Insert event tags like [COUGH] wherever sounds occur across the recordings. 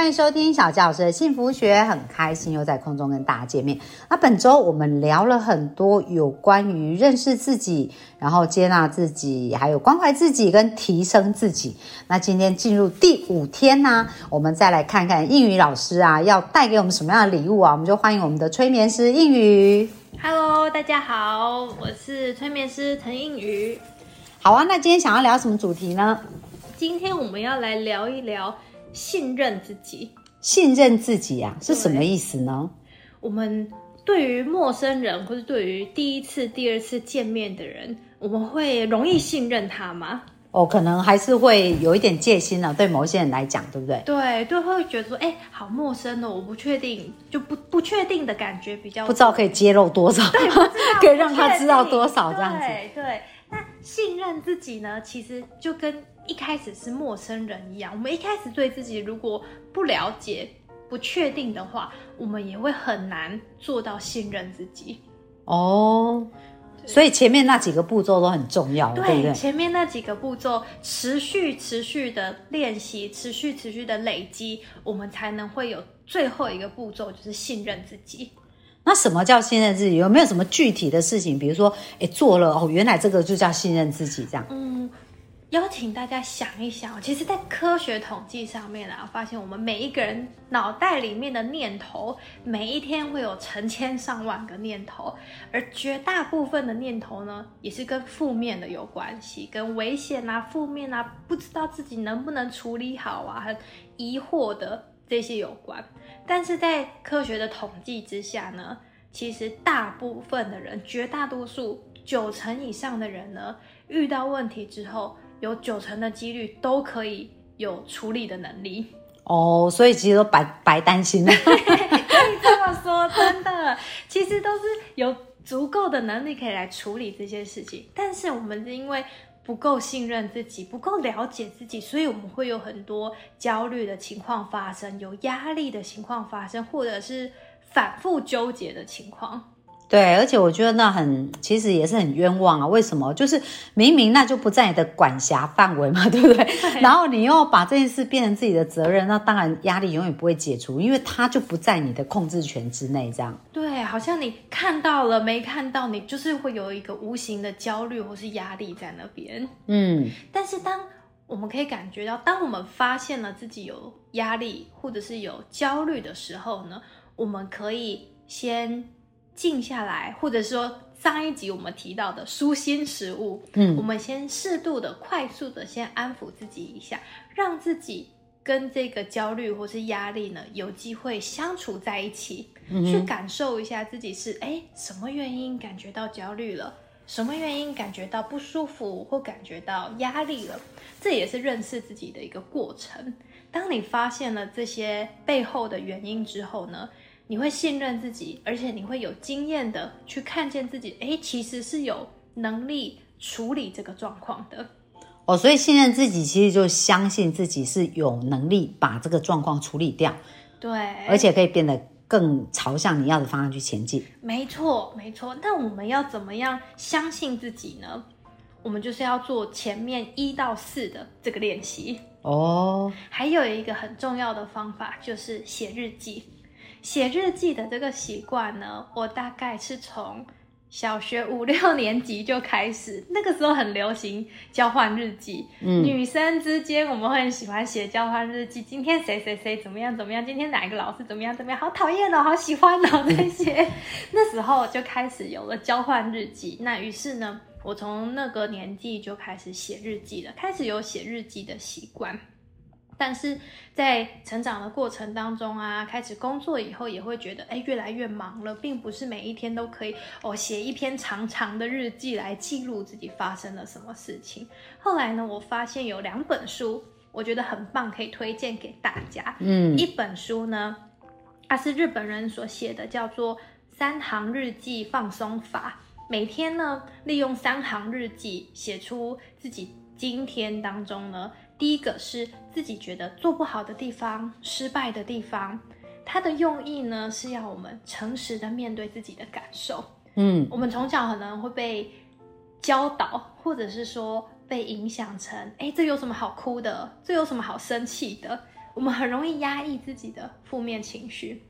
欢迎收听小教师的幸福学，很开心又在空中跟大家见面。那本周我们聊了很多有关于认识自己，然后接纳自己，还有关怀自己跟提升自己。那今天进入第五天呢、我们再来看看应语老师啊，要带给我们什么样的礼物啊？我们就欢迎我们的催眠师应宇。Hello，大家好，我是催眠师陈映瑜。好啊，那今天想要聊什么主题呢？今天我们要来聊一聊信任自己。信任自己啊，是什么意思呢？我们对于陌生人，或是对于第一次、第二次见面的人，我们会容易信任他吗？哦，可能还是会有一点戒心啊、对某些人来讲，对不对？对，对，会觉得说，哎、好陌生哦，我不确定，就不不确定的感觉比较不知道可以揭露多少，[LAUGHS] 可以让他知道多少这样子。对信任自己呢，其实就跟一开始是陌生人一样。我们一开始对自己如果不了解、不确定的话，我们也会很难做到信任自己。哦，所以前面那几个步骤都很重要，对不对？前面那几个步骤，持续、持续的练习，持续、持续的累积，我们才能会有最后一个步骤，就是信任自己。那什么叫信任自己？有没有什么具体的事情？比如说，哎，做了哦，原来这个就叫信任自己，这样。嗯，邀请大家想一想，其实，在科学统计上面啊，发现我们每一个人脑袋里面的念头，每一天会有成千上万个念头，而绝大部分的念头呢，也是跟负面的有关系，跟危险啊、负面啊，不知道自己能不能处理好啊，很疑惑的这些有关。但是在科学的统计之下呢，其实大部分的人，绝大多数九成以上的人呢，遇到问题之后，有九成的几率都可以有处理的能力。哦，所以其实都白白担心了。[LAUGHS] 可以这么说，真的，其实都是有足够的能力可以来处理这些事情。但是我们是因为不够信任自己，不够了解自己，所以我们会有很多焦虑的情况发生，有压力的情况发生，或者是反复纠结的情况。对，而且我觉得那很，其实也是很冤枉啊。为什么？就是明明那就不在你的管辖范围嘛，[LAUGHS] 对不对？然后你又把这件事变成自己的责任，那当然压力永远不会解除，因为它就不在你的控制权之内。这样，对，好像你看到了没看到，你就是会有一个无形的焦虑或是压力在那边。嗯，但是当我们可以感觉到，当我们发现了自己有压力或者是有焦虑的时候呢，我们可以先静下来，或者说上一集我们提到的舒心食物，嗯我们先适度的、快速的先安抚自己一下，让自己跟这个焦虑或是压力呢有机会相处在一起，去感受一下自己是哎什么原因感觉到焦虑了。什么原因感觉到不舒服或感觉到压力了？这也是认识自己的一个过程。当你发现了这些背后的原因之后呢，你会信任自己，而且你会有经验的去看见自己，诶，其实是有能力处理这个状况的。哦，所以信任自己，其实就相信自己是有能力把这个状况处理掉，对，而且可以变得更朝向你要的方向去前进。没错，没错。那我们要怎么样相信自己呢？我们就是要做前面一到四的这个练习。哦，还有一个很重要的方法就是写日记。写日记的这个习惯呢，我大概是从小学五 [LAUGHS] 六年级就开始，那个时候很流行交换日记。嗯女生之间我们会很喜欢写交换日记，今天谁谁谁怎么样怎么样，今天哪一个老师怎么样怎么样，好讨厌哦，好喜欢哦 [LAUGHS] 这些。那时候就开始有了交换日记。那于是呢，我从那个年纪就开始写日记了，开始有写日记的习惯。但是在成长的过程当中啊，开始工作以后，也会觉得哎，越来越忙了，并不是每一天都可以哦写一篇长长的日记来记录自己发生了什么事情。后来呢，我发现有两本书，我觉得很棒，可以推荐给大家。嗯一本书呢，它是日本人所写的，叫做《三行日记放松法》。每天呢，利用三行日记写出自己今天当中呢，第一个是自己觉得做不好的地方、失败的地方，它的用意呢是要我们诚实的面对自己的感受。嗯，我们从小可能会被教导，或者是说被影响成，哎，这有什么好哭的？这有什么好生气的？我们很容易压抑自己的负面情绪，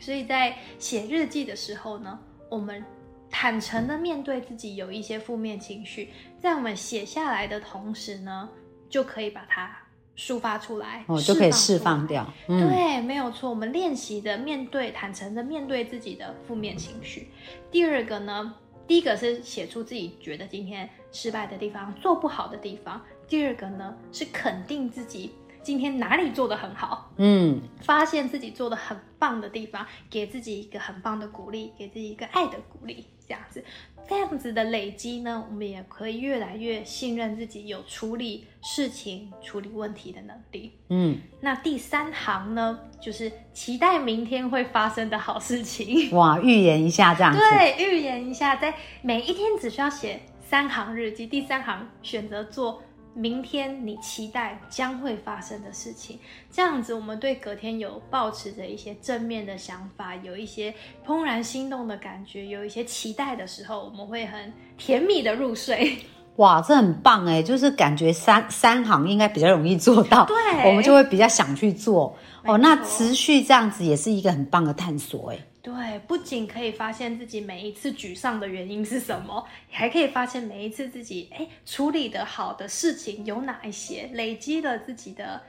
所以在写日记的时候呢，我们坦诚的面对自己有一些负面情绪，在我们写下来的同时呢，就可以把它抒发出来，哦，就可以释放掉。嗯，对，没有错。我们练习的面对，坦诚的面对自己的负面情绪。第二个呢，第一个是写出自己觉得今天失败的地方、做不好的地方。第二个呢是肯定自己今天哪里做的很好，嗯，发现自己做的很棒的地方，给自己一个很棒的鼓励，给自己一个爱的鼓励，这样子，这样子的累积呢，我们也可以越来越信任自己有处理事情、处理问题的能力。嗯，那第三行呢，就是期待明天会发生的好事情。哇，预言一下这样子。对，预言一下，在每一天只需要写三行日记，第三行选择做明天你期待将会发生的事情。这样子，我们对隔天有抱持着一些正面的想法，有一些怦然心动的感觉，有一些期待的时候，我们会很甜蜜的入睡。哇，这很棒哎，就是感觉三三行应该比较容易做到，对我们就会比较想去做。哦，那持续这样子也是一个很棒的探索哎。对，不仅可以发现自己每一次沮丧的原因是什么，还可以发现每一次自己哎处理的好的事情有哪一些，累积了自己的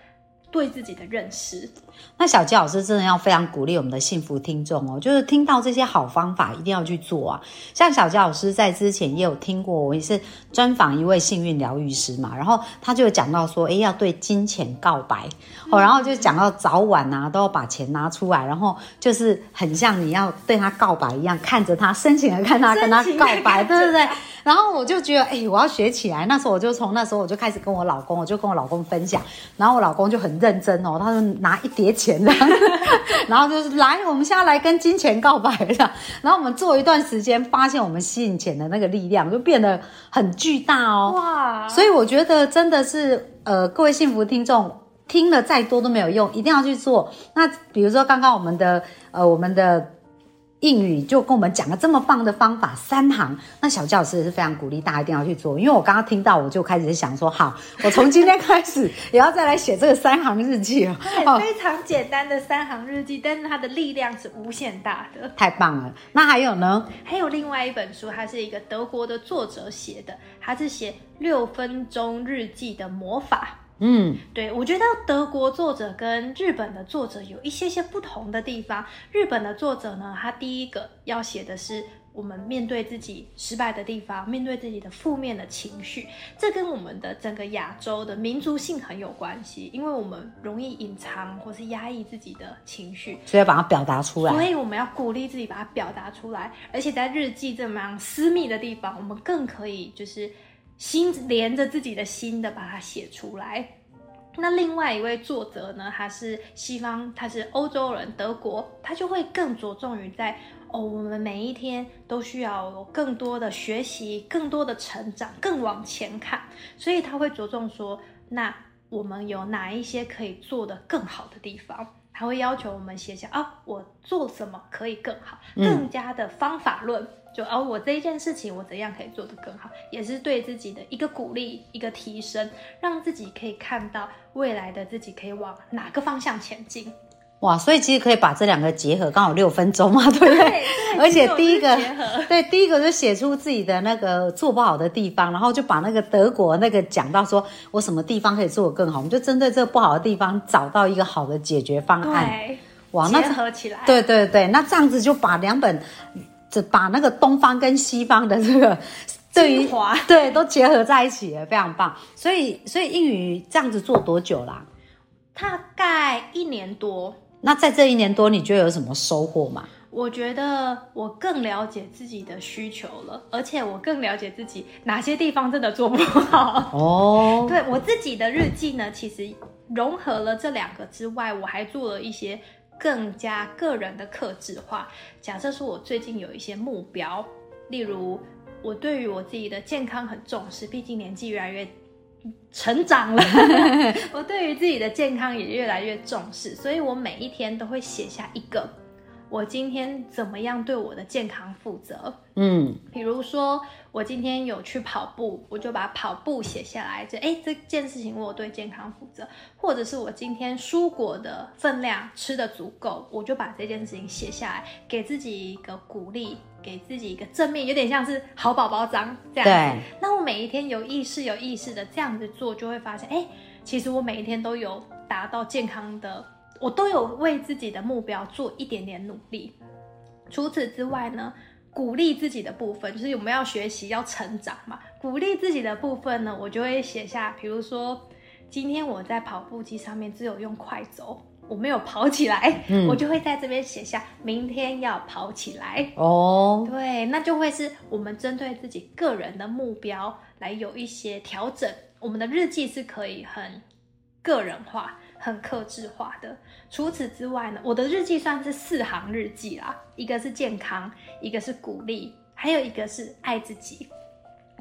对自己的认识。那小吉老师真的要非常鼓励我们的幸福听众哦，就是听到这些好方法一定要去做啊。像小吉老师在之前也有听过，我也是专访一位幸运疗愈师嘛，然后他就有讲到说，哎，要对金钱告白哦，然后就讲到早晚啊都要把钱拿出来，然后就是很像你要对他告白一样，看着他深情的看他，跟他告白，对不对。然后我就觉得，哎、我要学起来。那时候我就从那时候我就开始跟我老公，我就跟我老公分享，然后我老公就很认真哦，他就拿一叠钱的，[LAUGHS] 然后就是来，我们现在来跟金钱告白了。然后我们做一段时间，发现我们吸引钱的那个力量就变得很巨大哦。哇，所以我觉得真的是，呃，各位幸福听众听了再多都没有用，一定要去做。那比如说刚刚我们的呃我们的应语就跟我们讲了这么棒的方法，三行。那小教师也是非常鼓励大家一定要去做，因为我刚刚听到我就开始想说，好，我从今天开始也要再来写这个三行日记了。对，[LAUGHS] 非常简单的三行日记，但是它的力量是无限大的。太棒了！那还有呢？还有另外一本书，它是一个德国的作者写的，它是写六分钟日记的魔法。嗯，对我觉得德国作者跟日本的作者有一些些不同的地方。日本的作者呢，他第一个要写的是我们面对自己失败的地方，面对自己的负面的情绪，这跟我们的整个亚洲的民族性很有关系，因为我们容易隐藏或是压抑自己的情绪，所以要把它表达出来。所以我们要鼓励自己把它表达出来，而且在日记这么样私密的地方，我们更可以就是心连着自己的心的把它写出来。那另外一位作者呢，他是西方，他是欧洲人，德国，他就会更着重于在哦，我们每一天都需要有更多的学习，更多的成长，更往前看，所以他会着重说，那我们有哪一些可以做的更好的地方？他会要求我们写下啊，我做什么可以更好，嗯更加的方法论。就哦，我这一件事情我怎样可以做得更好，也是对自己的一个鼓励，一个提升，让自己可以看到未来的自己可以往哪个方向前进。哇，所以其实可以把这两个结合，刚好六分钟嘛，对不对？对而且第一个对，第一个就写出自己的那个做不好的地方，然后就把那个德国那个讲到说我什么地方可以做得更好，我们就针对这个不好的地方找到一个好的解决方案。对，哇，那结合起来，对对对，那这样子就把两本，这把那个东方跟西方的这个 [LAUGHS] 对于 [LAUGHS] 对都结合在一起了，非常棒。所以所以英语这样子做多久啦、大概一年多。那在这一年多，你觉得有什么收获吗？我觉得我更了解自己的需求了，而且我更了解自己哪些地方真的做不好。哦，[LAUGHS] 对我自己的日记呢，其实融合了这两个之外，我还做了一些更加个人的克制化。假设说我最近有一些目标，例如我对于我自己的健康很重视，毕竟年纪越来越成长了，[LAUGHS] 我对于自己的健康也越来越重视，所以我每一天都会写下一个。我今天怎么样对我的健康负责？嗯，比如说我今天有去跑步，我就把跑步写下来，就哎这件事情我对健康负责，或者是我今天蔬果的分量吃的足够，我就把这件事情写下来，给自己一个鼓励，给自己一个正面，有点像是好宝宝章这样对。那我每一天有意识、有意识的这样子做，就会发现，哎，其实我每一天都有达到健康的。我都有为自己的目标做一点点努力。除此之外呢，鼓励自己的部分就是我们要学习要成长嘛。鼓励自己的部分呢，我就会写下，比如说今天我在跑步机上面只有用快走，我没有跑起来，我就会在这边写下明天要跑起来。哦，对，那就会是我们针对自己个人的目标来有一些调整。我们的日记是可以很个人化。很克制化的。除此之外呢，我的日记算是四行日记啦，一个是健康，一个是鼓励，还有一个是爱自己。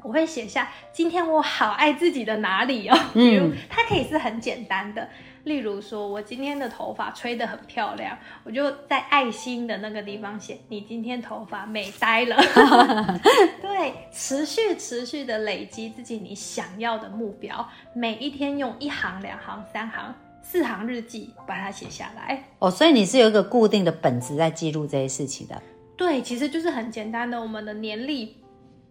我会写下今天我好爱自己的哪里哦，[LAUGHS] 比如它可以是很简单的，例如说我今天的头发吹得很漂亮，我就在爱心的那个地方写你今天头发美呆了。[LAUGHS] [LAUGHS] 对，持续持续的累积自己你想要的目标，每一天用一行、两行、三行。四行日记，把它写下来哦。所以你是有一个固定的本子在记录这些事情的。对，其实就是很简单的，我们的年历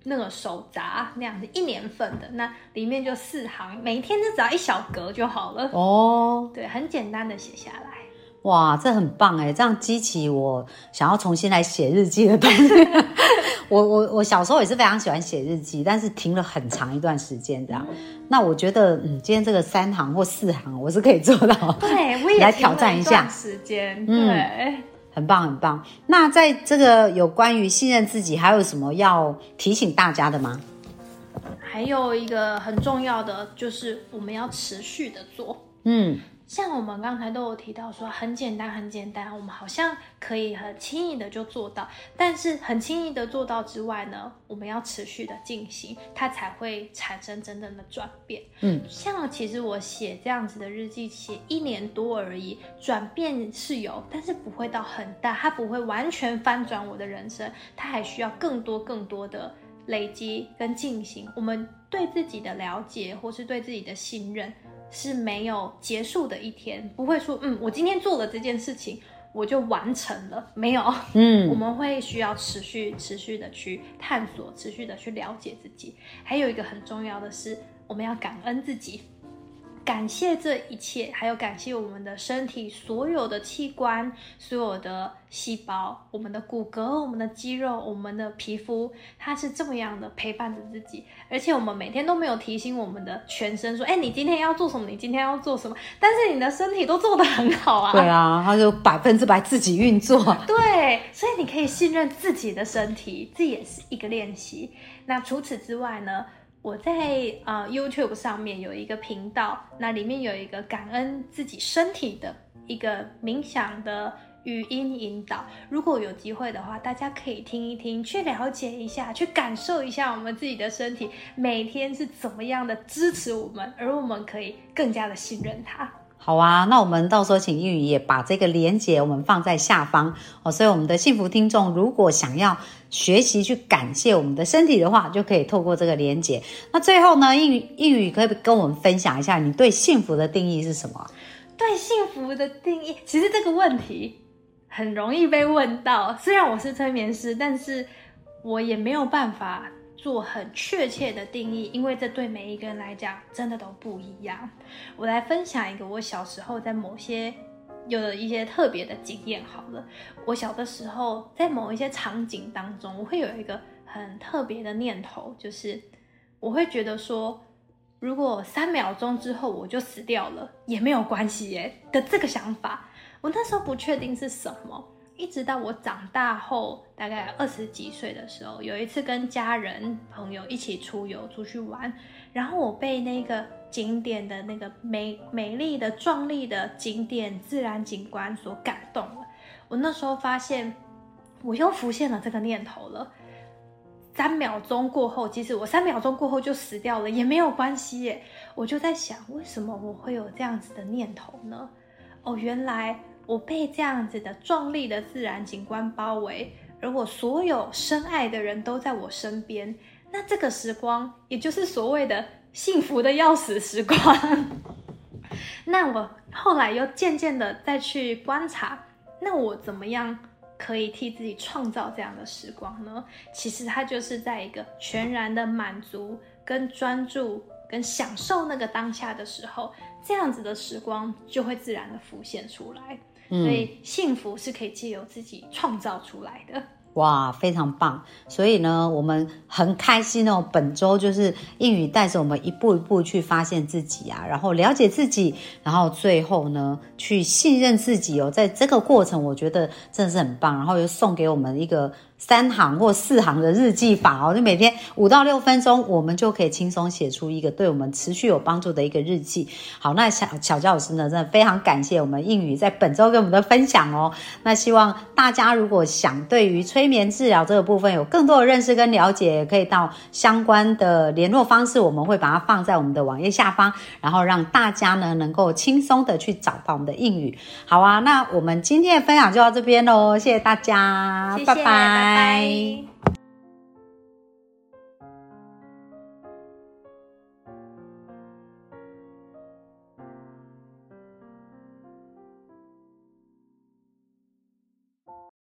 那个手札那样子，一年份的，那里面就四行，每天就只要一小格就好了。哦，对，很简单的写下来。哇，这很棒哎，这样激起我想要重新来写日记的动力。[LAUGHS] 我我我小时候也是非常喜欢写日记，但是停了很长一段时间这样。那我觉得，嗯，今天这个三行或四行，我是可以做到。对，我也来挑战一下时间。对，很棒很棒。那在这个有关于信任自己，还有什么要提醒大家的吗？还有一个很重要的就是我们要持续的做。嗯。像我们刚才都有提到说很简单很简单，我们好像可以很轻易的就做到。但是很轻易的做到之外呢，我们要持续的进行，它才会产生真正的转变。嗯，像其实我写这样子的日记，写一年多而已，转变是有，但是不会到很大，它不会完全翻转我的人生，它还需要更多更多的累积跟进行。我们对自己的了解或是对自己的信任。是没有结束的一天，不会说，嗯，我今天做了这件事情，我就完成了，没有，嗯，我们会需要持续、持续的去探索，持续的去了解自己。还有一个很重要的是，我们要感恩自己。感谢这一切，还有感谢我们的身体所有的器官、所有的细胞、我们的骨骼、我们的肌肉、我们的皮肤，它是这么样的陪伴着自己。而且我们每天都没有提醒我们的全身说：“哎，你今天要做什么？你今天要做什么？”但是你的身体都做得很好啊。对啊，它就百分之百自己运作。对，所以你可以信任自己的身体，这也是一个练习。那除此之外呢？我在啊 YouTube 上面有一个频道，那里面有一个感恩自己身体的一个冥想的语音引导。如果有机会的话，大家可以听一听，去了解一下，去感受一下我们自己的身体每天是怎么样的支持我们，而我们可以更加的信任它。好啊，那我们到时候请英语也把这个连接我们放在下方哦。所以我们的幸福听众如果想要学习去感谢我们的身体的话，就可以透过这个连接。那最后呢，英语英语可以跟我们分享一下你对幸福的定义是什么？对幸福的定义，其实这个问题很容易被问到。虽然我是催眠师，但是我也没有办法。做很确切的定义，因为这对每一个人来讲真的都不一样。我来分享一个我小时候在某些有的一些特别的经验。好了，我小的时候在某一些场景当中，我会有一个很特别的念头，就是我会觉得说，如果三秒钟之后我就死掉了也没有关系耶的这个想法。我那时候不确定是什么。一直到我长大后，大概二十几岁的时候，有一次跟家人朋友一起出游出去玩，然后我被那个景点的那个美美丽的壮丽的景点自然景观所感动了。我那时候发现，我又浮现了这个念头了。三秒钟过后，即使我三秒钟过后就死掉了也没有关系耶。我就在想，为什么我会有这样子的念头呢？哦，原来我被这样子的壮丽的自然景观包围，而我所有深爱的人都在我身边，那这个时光，也就是所谓的幸福的要死时光。[LAUGHS] 那我后来又渐渐的再去观察，那我怎么样可以替自己创造这样的时光呢？其实它就是在一个全然的满足、跟专注、跟享受那个当下的时候，这样子的时光就会自然的浮现出来。所以幸福是可以借由自己创造出来的。哇，非常棒！所以呢，我们很开心哦。本周就是英语带着我们一步一步去发现自己啊，然后了解自己，然后最后呢，去信任自己哦。在这个过程，我觉得真的是很棒。然后又送给我们一个。三行或四行的日记法哦，就每天五到六分钟，我们就可以轻松写出一个对我们持续有帮助的一个日记。好，那小小教老师呢，真的非常感谢我们英语在本周跟我们的分享哦。那希望大家如果想对于催眠治疗这个部分有更多的认识跟了解，也可以到相关的联络方式，我们会把它放在我们的网页下方，然后让大家呢能够轻松的去找到我们的英语。好啊，那我们今天的分享就到这边喽，谢谢大家，拜拜。拜